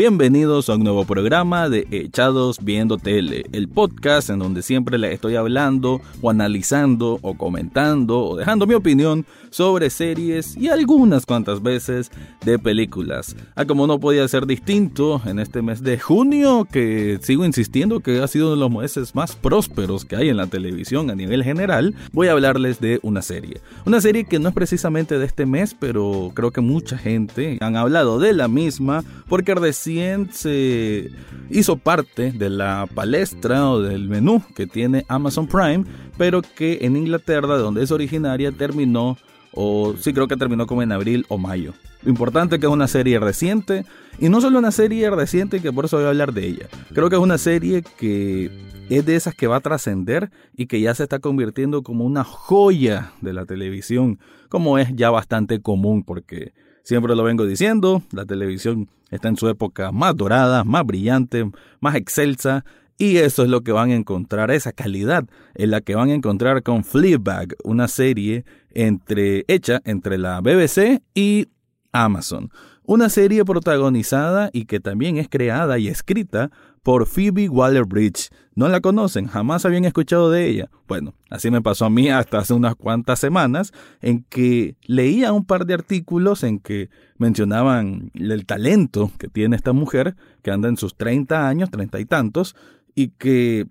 Bienvenidos a un nuevo programa de Echados Viendo Tele, el podcast en donde siempre les estoy hablando o analizando o comentando o dejando mi opinión sobre series y algunas cuantas veces de películas. Ah, como no podía ser distinto en este mes de junio, que sigo insistiendo que ha sido uno de los meses más prósperos que hay en la televisión a nivel general, voy a hablarles de una serie. Una serie que no es precisamente de este mes, pero creo que mucha gente han hablado de la misma porque recién se hizo parte de la palestra o del menú que tiene Amazon Prime, pero que en Inglaterra, de donde es originaria, terminó, o sí creo que terminó como en abril o mayo. Lo importante es que es una serie reciente, y no solo una serie reciente que por eso voy a hablar de ella. Creo que es una serie que es de esas que va a trascender y que ya se está convirtiendo como una joya de la televisión, como es ya bastante común porque Siempre lo vengo diciendo, la televisión está en su época más dorada, más brillante, más excelsa, y eso es lo que van a encontrar, esa calidad en la que van a encontrar con Fleabag, una serie entre, hecha entre la BBC y Amazon. Una serie protagonizada y que también es creada y escrita por Phoebe Waller-Bridge. ¿No la conocen? ¿Jamás habían escuchado de ella? Bueno, así me pasó a mí hasta hace unas cuantas semanas en que leía un par de artículos en que mencionaban el talento que tiene esta mujer, que anda en sus 30 años, 30 y tantos, y que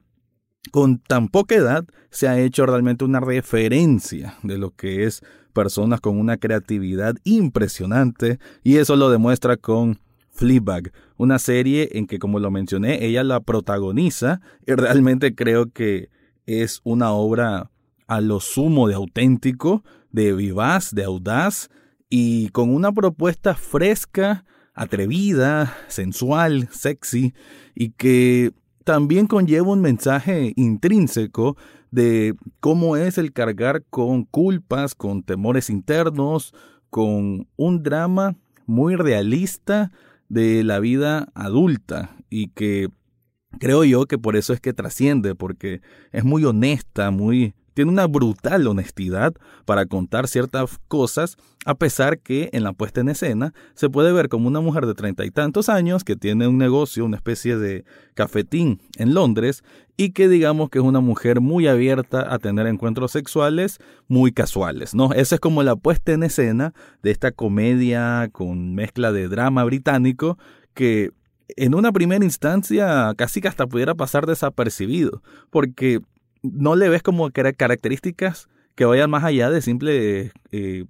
con tan poca edad se ha hecho realmente una referencia de lo que es personas con una creatividad impresionante y eso lo demuestra con Fleabag, una serie en que, como lo mencioné, ella la protagoniza y realmente creo que es una obra a lo sumo de auténtico, de vivaz, de audaz y con una propuesta fresca, atrevida, sensual, sexy y que también conlleva un mensaje intrínseco de cómo es el cargar con culpas, con temores internos, con un drama muy realista de la vida adulta y que creo yo que por eso es que trasciende, porque es muy honesta, muy tiene una brutal honestidad para contar ciertas cosas, a pesar que en la puesta en escena se puede ver como una mujer de treinta y tantos años que tiene un negocio, una especie de cafetín en Londres y que digamos que es una mujer muy abierta a tener encuentros sexuales muy casuales, ¿no? Esa es como la puesta en escena de esta comedia con mezcla de drama británico que en una primera instancia casi que hasta pudiera pasar desapercibido, porque no le ves como características que vayan más allá de simple eh,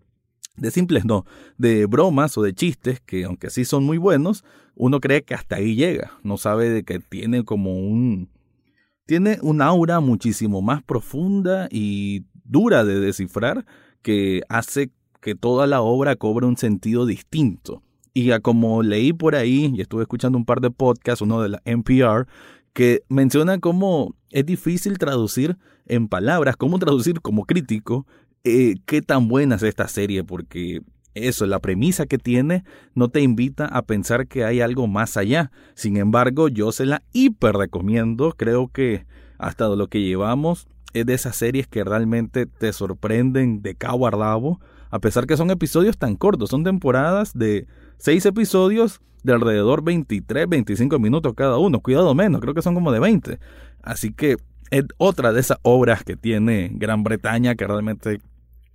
de simples no, de bromas o de chistes que aunque sí son muy buenos, uno cree que hasta ahí llega, no sabe de que tiene como un tiene un aura muchísimo más profunda y dura de descifrar que hace que toda la obra cobre un sentido distinto. Y como leí por ahí y estuve escuchando un par de podcasts, uno de la NPR, que menciona cómo es difícil traducir en palabras, cómo traducir como crítico eh, qué tan buena es esta serie, porque eso, la premisa que tiene no te invita a pensar que hay algo más allá. Sin embargo, yo se la hiper recomiendo, creo que hasta lo que llevamos es de esas series que realmente te sorprenden de cabo a rabo, a pesar que son episodios tan cortos, son temporadas de seis episodios de alrededor 23, 25 minutos cada uno, cuidado menos, creo que son como de 20. Así que es otra de esas obras que tiene Gran Bretaña que realmente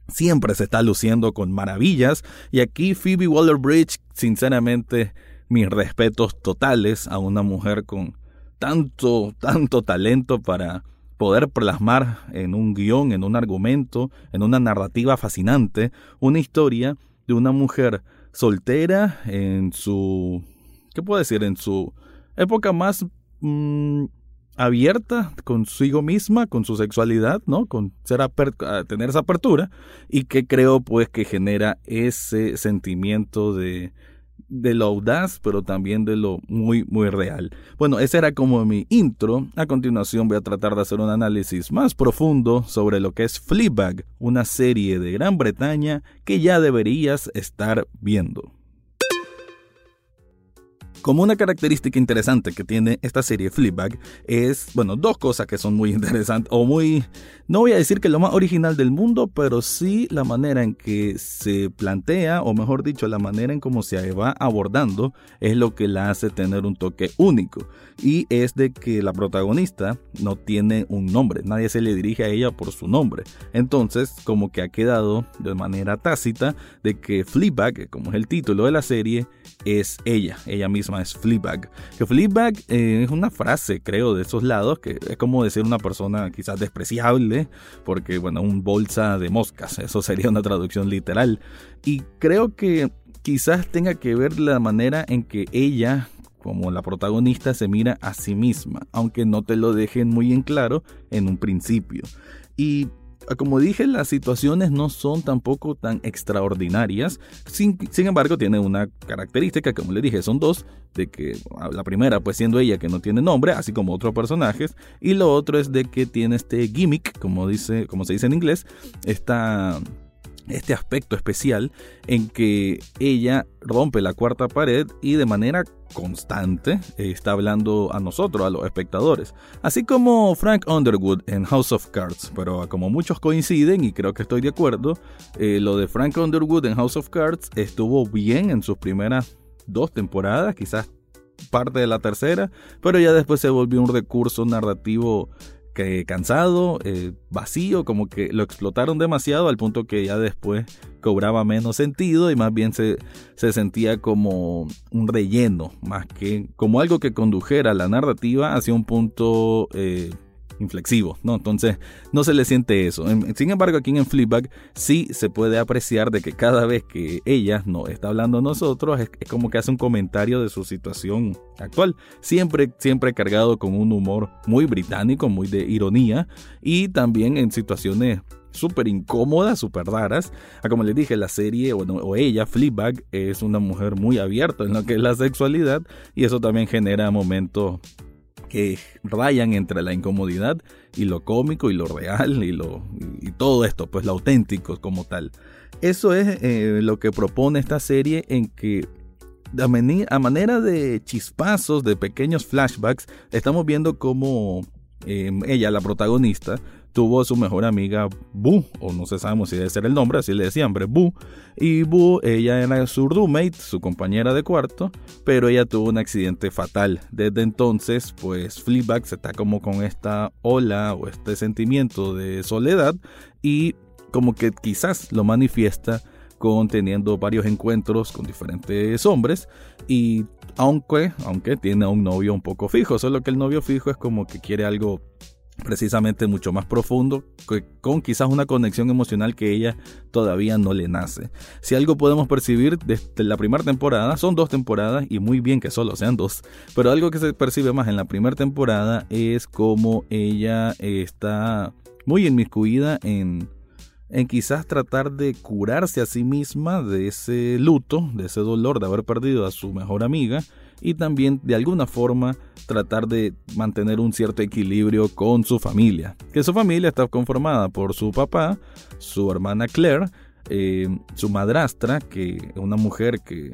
siempre se está luciendo con maravillas. Y aquí Phoebe Waller-Bridge, sinceramente, mis respetos totales a una mujer con tanto, tanto talento para poder plasmar en un guion, en un argumento, en una narrativa fascinante, una historia de una mujer soltera en su, ¿qué puedo decir? En su época más mm, abierta consigo misma, con su sexualidad, ¿no? Con ser tener esa apertura y que creo pues que genera ese sentimiento de de lo audaz, pero también de lo muy, muy real. Bueno, ese era como mi intro. A continuación voy a tratar de hacer un análisis más profundo sobre lo que es Fleabag, una serie de Gran Bretaña que ya deberías estar viendo. Como una característica interesante que tiene esta serie Flipback es, bueno, dos cosas que son muy interesantes o muy, no voy a decir que lo más original del mundo, pero sí la manera en que se plantea, o mejor dicho, la manera en cómo se va abordando es lo que la hace tener un toque único. Y es de que la protagonista no tiene un nombre, nadie se le dirige a ella por su nombre. Entonces, como que ha quedado de manera tácita de que Flipback, como es el título de la serie, es ella, ella misma es Fleabag. Que Fleabag eh, es una frase, creo, de esos lados, que es como decir una persona quizás despreciable, porque, bueno, un bolsa de moscas, eso sería una traducción literal. Y creo que quizás tenga que ver la manera en que ella como la protagonista se mira a sí misma, aunque no te lo dejen muy en claro en un principio. Y como dije, las situaciones no son tampoco tan extraordinarias. Sin, embargo, tiene una característica, como le dije, son dos, de que ah, la primera, pues siendo ella que no tiene nombre, así como otros personajes, y lo otro es de que tiene este gimmick, como dice, como se dice en inglés, esta este aspecto especial en que ella rompe la cuarta pared y de manera constante está hablando a nosotros, a los espectadores. Así como Frank Underwood en House of Cards, pero como muchos coinciden y creo que estoy de acuerdo, eh, lo de Frank Underwood en House of Cards estuvo bien en sus primeras dos temporadas, quizás parte de la tercera, pero ya después se volvió un recurso narrativo que cansado, eh, vacío, como que lo explotaron demasiado al punto que ya después cobraba menos sentido y más bien se, se sentía como un relleno, más que como algo que condujera la narrativa hacia un punto eh, inflexivo, ¿no? Entonces no se le siente eso. Sin embargo, aquí en Flipback sí se puede apreciar de que cada vez que ella nos está hablando a nosotros es, como que hace un comentario de su situación actual, siempre siempre cargado con un humor muy británico, muy de ironía y también en situaciones súper incómodas, súper raras. Ah, como les dije, la serie o, o ella, Fleabag, es una mujer muy abierta en lo que es la sexualidad y eso también genera momentos que rayan entre la incomodidad y lo cómico y lo real y, lo, y todo esto, pues lo auténtico como tal. Eso es eh, lo que propone esta serie en que a, manera de chispazos, de pequeños flashbacks, estamos viendo cómo em, ella, la protagonista, tuvo su mejor amiga Boo, o no sabemos si debe ser el nombre, así le decían, hombre, Boo. Y Boo, ella era su roommate, su compañera de cuarto, pero ella tuvo un accidente fatal. Desde entonces, pues Fleabag se está como con esta ola o este sentimiento de soledad y como que quizás lo manifiesta con teniendo varios encuentros con diferentes hombres y aunque, aunque tiene un novio un poco fijo, solo que el novio fijo es como que quiere algo precisamente mucho más profundo, con quizás una conexión emocional que ella todavía no le nace. Si algo podemos percibir desde la primera temporada, son dos temporadas y muy bien que solo sean dos, pero algo que se percibe más en la primera temporada es como ella está muy inmiscuida en en quizás tratar de curarse a sí misma de ese luto, de ese dolor de haber perdido a su mejor amiga y también de alguna forma tratar de mantener un cierto equilibrio con su familia. Que su familia está conformada por su papá, su hermana Claire, eh, su madrastra, que es una mujer que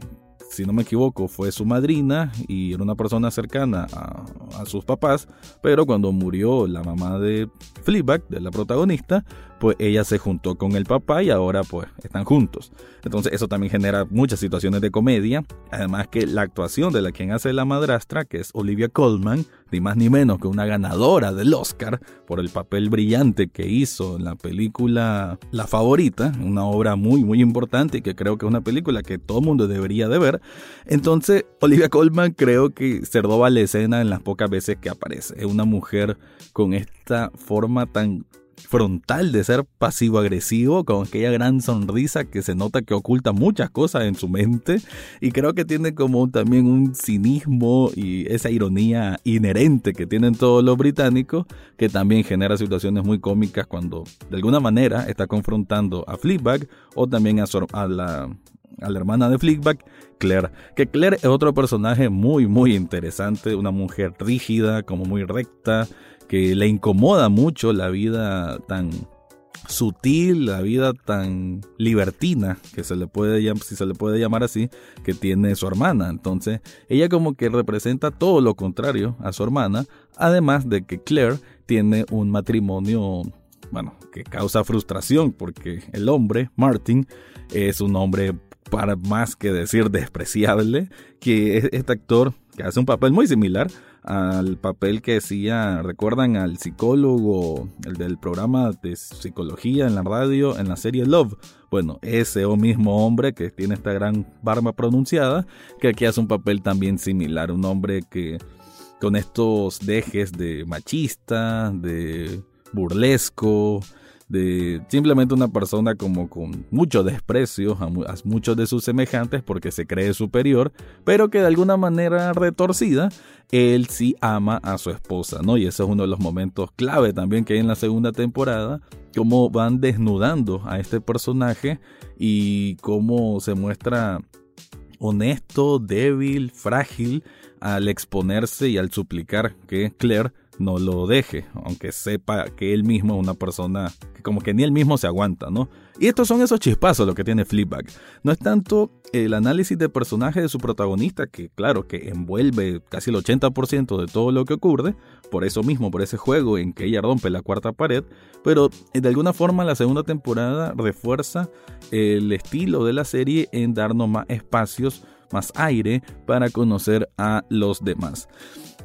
si no me equivoco, fue su madrina y era una persona cercana a, sus papás, pero cuando murió la mamá de Fleabag, de la protagonista, pues ella se juntó con el papá y ahora pues están juntos. Entonces eso también genera muchas situaciones de comedia, además que la actuación de la quien hace la madrastra, que es Olivia Colman, ni más ni menos que una ganadora del Oscar por el papel brillante que hizo en la película La Favorita, una obra muy muy importante y que creo que es una película que todo mundo debería de ver. Entonces, Olivia Colman creo que se roba la escena en las pocas veces que aparece. Es una mujer con esta forma tan frontal de ser pasivo-agresivo, con aquella gran sonrisa que se nota que oculta muchas cosas en su mente y creo que tiene como también un cinismo y esa ironía inherente que tienen todos los británicos que también genera situaciones muy cómicas cuando de alguna manera está confrontando a Fleabag o también a, a la a la hermana de Fleabag, Claire. Que Claire es otro personaje muy, muy interesante, una mujer rígida, como muy recta, que le incomoda mucho la vida tan sutil, la vida tan libertina, que se le puede si se le puede llamar así, que tiene su hermana. Entonces, ella como que representa todo lo contrario a su hermana, además de que Claire tiene un matrimonio, bueno, que causa frustración, porque el hombre, Martin, es un hombre para más que decir despreciable, que este actor que hace un papel muy similar al papel que hacía, recuerdan al psicólogo, el del programa de psicología en la radio, en la serie Love. Bueno, ese mismo hombre que tiene esta gran barba pronunciada, que aquí hace un papel también similar, un hombre que con estos dejes de machista, de burlesco, de simplemente una persona como con mucho desprecio a, muchos de sus semejantes porque se cree superior, pero que de alguna manera retorcida, él sí ama a su esposa, ¿no? Y ese es uno de los momentos clave también que hay en la segunda temporada, cómo van desnudando a este personaje y cómo se muestra honesto, débil, frágil al exponerse y al suplicar que Claire no lo deje, aunque sepa que él mismo es una persona que como que ni él mismo se aguanta, ¿no? Y estos son esos chispazos lo que tiene Flipback. No es tanto el análisis de personaje de su protagonista, que claro, que envuelve casi el 80% de todo lo que ocurre, por eso mismo, por ese juego en que ella rompe la cuarta pared, pero de alguna forma la segunda temporada refuerza el estilo de la serie en darnos más espacios, más aire para conocer a los demás.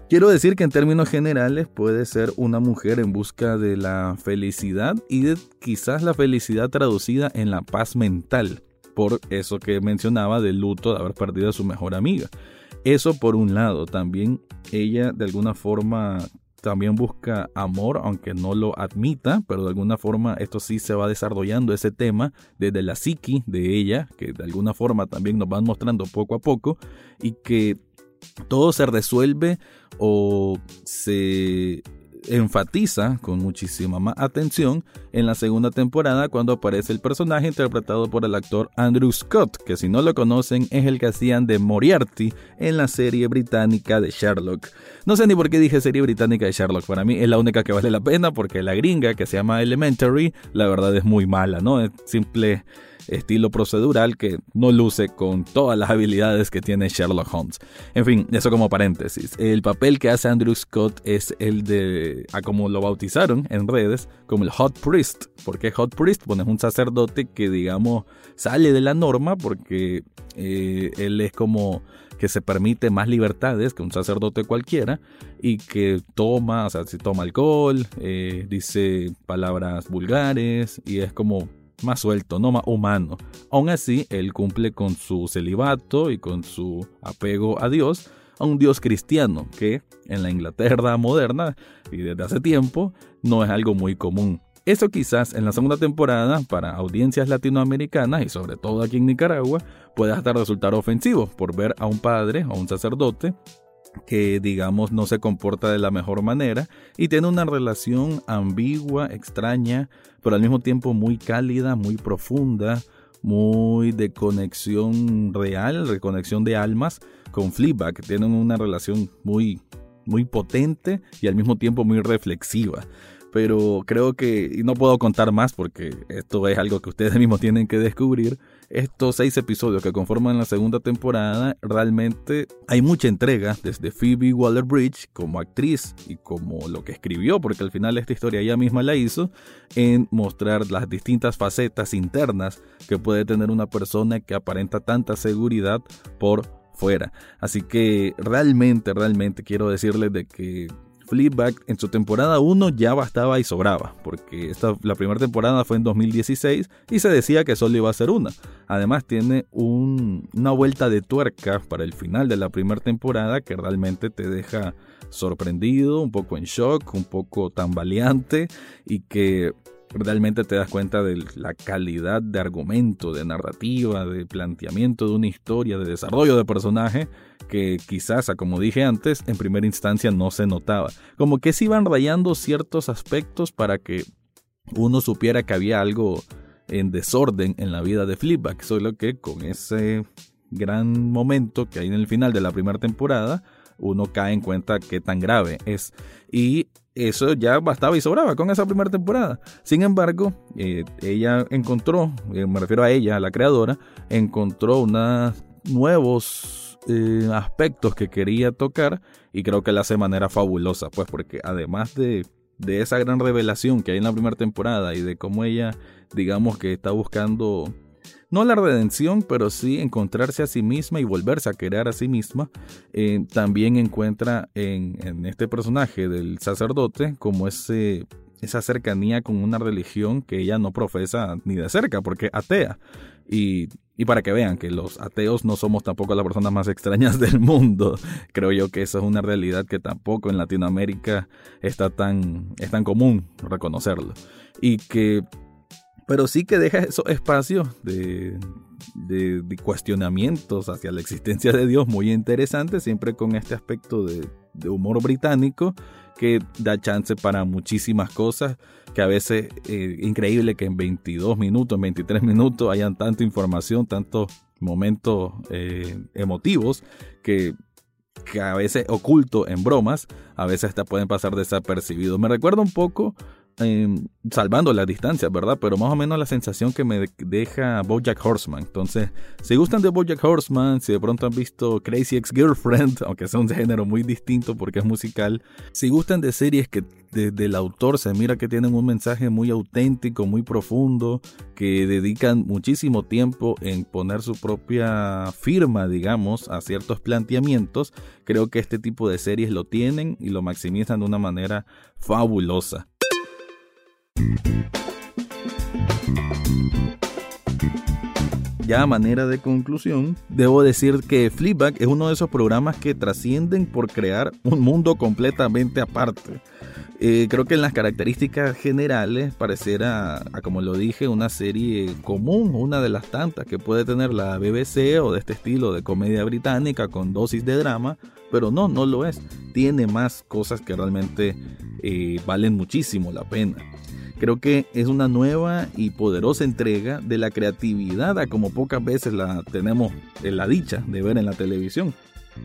Quiero decir que en términos generales puede ser una mujer en busca de la felicidad y de quizás la felicidad traducida en la paz mental, por eso que mencionaba del luto de haber perdido a su mejor amiga. Eso por un lado, también ella de alguna forma también busca amor, aunque no lo admita, pero de alguna forma esto sí se va desarrollando ese tema desde la psiqui de ella, que de alguna forma también nos van mostrando poco a poco y que todo se resuelve o se enfatiza con muchísima más atención en la segunda temporada cuando aparece el personaje interpretado por el actor Andrew Scott, que si no lo conocen es el que hacían de Moriarty en la serie británica de Sherlock. No sé ni por qué dije serie británica de Sherlock, para mí es la única que vale la pena porque la gringa que se llama Elementary, la verdad es muy mala, ¿no? Es simple estilo procedural que no luce con todas las habilidades que tiene Sherlock Holmes. En fin, eso como paréntesis. El papel que hace Andrew Scott es el de, a como lo bautizaron en redes, como el Hot Priest. ¿Por qué Hot Priest? Bueno, es un sacerdote que digamos sale de la norma porque eh, él es como que se permite más libertades que un sacerdote cualquiera y que toma, o sea, si toma alcohol, eh, dice palabras vulgares y es como más suelto, no más humano. Aún así, él cumple con su celibato y con su apego a Dios, a un Dios cristiano, que en la Inglaterra moderna y desde hace tiempo no es algo muy común. Eso quizás en la segunda temporada para audiencias latinoamericanas y sobre todo aquí en Nicaragua puede hasta resultar ofensivo por ver a un padre o un sacerdote que digamos no se comporta de la mejor manera y tiene una relación ambigua, extraña, pero al mismo tiempo muy cálida, muy profunda, muy de conexión real, de conexión de almas con Fleabag. Tienen una relación muy, muy potente y al mismo tiempo muy reflexiva pero creo que, no puedo contar más porque esto es algo que ustedes mismos tienen que descubrir, estos seis episodios que conforman la segunda temporada, realmente hay mucha entrega desde Phoebe Waller-Bridge como actriz y como lo que escribió, porque al final esta historia ella misma la hizo, en mostrar las distintas facetas internas que puede tener una persona que aparenta tanta seguridad por fuera. Así que realmente, realmente quiero decirles de que Fleabag en su temporada 1 ya bastaba y sobraba, porque esta, la primera temporada fue en 2016 y se decía que solo iba a ser una. Además tiene una vuelta de tuerca para el final de la primera temporada que realmente te deja sorprendido, un poco en shock, un poco tambaleante y que realmente te das cuenta de la calidad de argumento, de narrativa, de planteamiento de una historia, de desarrollo de personaje que quizás, como dije antes, en primera instancia no se notaba. Como que se iban rayando ciertos aspectos para que uno supiera que había algo en desorden en la vida de Flipback, solo que con ese gran momento que hay en el final de la primera temporada, uno cae en cuenta qué tan grave es. Y eso ya bastaba y sobraba con esa primera temporada. Sin embargo, eh, ella encontró, eh, me refiero a ella, a la creadora, encontró unos nuevos eh, aspectos que quería tocar y creo que la hace de manera fabulosa, pues porque además de, de esa gran revelación que hay en la primera temporada y de cómo ella, digamos que está buscando no la redención, pero sí encontrarse a sí misma y volverse a querer a sí misma, eh, también encuentra en, este personaje del sacerdote como ese, esa cercanía con una religión que ella no profesa ni de cerca, porque atea. Y, y, para que vean que los ateos no somos tampoco las personas más extrañas del mundo, creo yo que esa es una realidad que tampoco en Latinoamérica está tan, es tan común reconocerlo. Y que pero sí que deja esos espacios de, de, cuestionamientos hacia la existencia de Dios muy interesantes, siempre con este aspecto de, de, humor británico que da chance para muchísimas cosas, que a veces es eh, increíble que en 22 minutos, en 23 minutos hayan tanta información, tantos momentos eh, emotivos que que a veces oculto en bromas, a veces hasta pueden pasar desapercibidos. Me recuerda un poco Em, salvando la distancia, ¿verdad? Pero más o menos la sensación que me deja Bojack Horseman. Entonces, si gustan de Bojack Horseman, si de pronto han visto Crazy Ex Girlfriend, aunque sea un género muy distinto porque es musical, si gustan de series que desde el autor se mira que tienen un mensaje muy auténtico, muy profundo, que dedican muchísimo tiempo en poner su propia firma, digamos, a ciertos planteamientos, creo que este tipo de series lo tienen y lo maximizan de una manera fabulosa. Ya a manera de conclusión, debo decir que Fleabag es uno de esos programas que trascienden por crear un mundo completamente aparte. Eh, creo que en las características generales pareciera, como lo dije, una serie común, una de las tantas que puede tener la BBC o de este estilo de comedia británica con dosis de drama, pero no, no lo es. Tiene más cosas que realmente eh, valen muchísimo la pena. Creo que es una nueva y poderosa entrega de la creatividad a como pocas veces la tenemos en la dicha de ver en la televisión.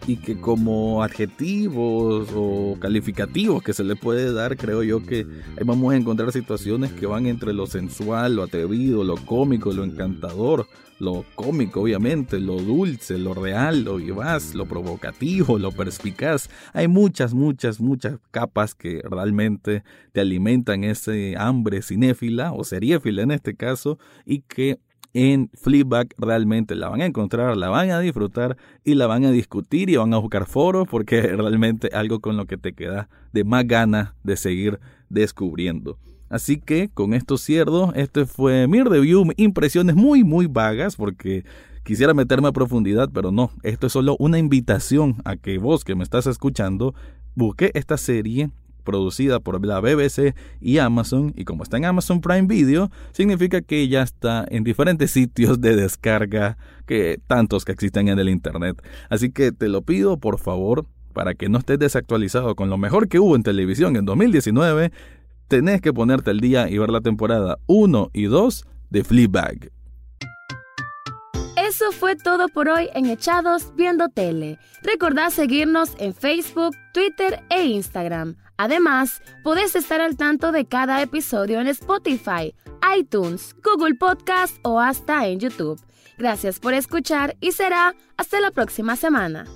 Y que como adjetivos o calificativos que se le puede dar, creo yo que ahí vamos a encontrar situaciones que van entre lo sensual, lo atrevido, lo cómico, lo encantador, lo cómico obviamente, lo dulce, lo real, lo vivaz, lo provocativo, lo perspicaz. Hay muchas, muchas, muchas capas que realmente te alimentan ese hambre cinéfila o seriéfila en este caso y que en Fleabag realmente la van a encontrar, la van a disfrutar y la van a discutir y van a buscar foros porque es realmente algo con lo que te queda de más ganas de seguir descubriendo. Así que con esto cierro, este fue mi review, impresiones muy muy vagas porque quisiera meterme a profundidad, pero no, esto es solo una invitación a que vos que me estás escuchando busque esta serie producida por la BBC y Amazon, y como está en Amazon Prime Video, significa que ya está en diferentes sitios de descarga que tantos que existen en el Internet. Así que te lo pido, por favor, para que no estés desactualizado con lo mejor que hubo en televisión en 2019, tenés que ponerte al día y ver la temporada 1 y 2 de Fleabag. Eso fue todo por hoy en Echados Viendo Tele. Recordá seguirnos en Facebook, Twitter e Instagram. Además, podés estar al tanto de cada episodio en Spotify, iTunes, Google Podcast o hasta en YouTube. Gracias por escuchar y será hasta la próxima semana.